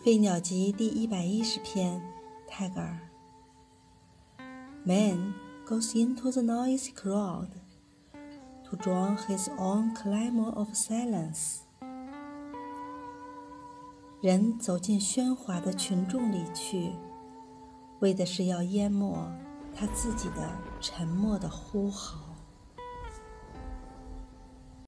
《飞鸟集》第一百一十篇，泰戈尔。Man goes into the noisy crowd to drown his own clamor of silence。人走进喧哗的群众里去，为的是要淹没他自己的沉默的呼号。